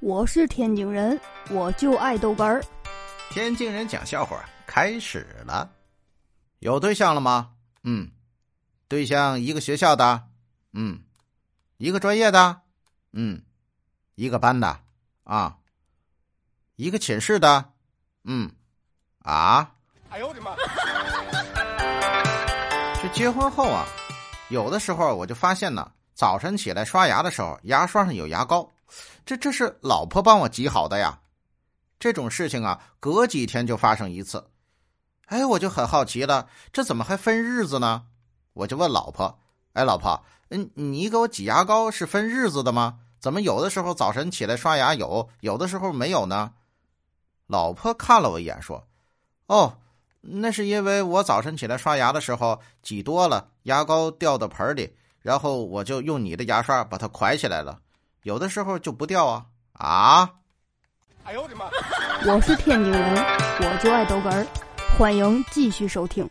我是天津人，我就爱豆干儿。天津人讲笑话开始了，有对象了吗？嗯，对象一个学校的，嗯，一个专业的，嗯，一个班的？啊，一个寝室的，嗯，啊，哎呦我的妈！这结婚后啊，有的时候我就发现呢，早晨起来刷牙的时候，牙刷上有牙膏。这这是老婆帮我挤好的呀，这种事情啊，隔几天就发生一次。哎，我就很好奇了，这怎么还分日子呢？我就问老婆：“哎，老婆，嗯，你给我挤牙膏是分日子的吗？怎么有的时候早晨起来刷牙有，有的时候没有呢？”老婆看了我一眼说：“哦，那是因为我早晨起来刷牙的时候挤多了，牙膏掉到盆里，然后我就用你的牙刷把它蒯起来了。”有的时候就不掉啊啊！哎呦我的妈！我是天津人，我就爱逗哏儿，欢迎继续收听。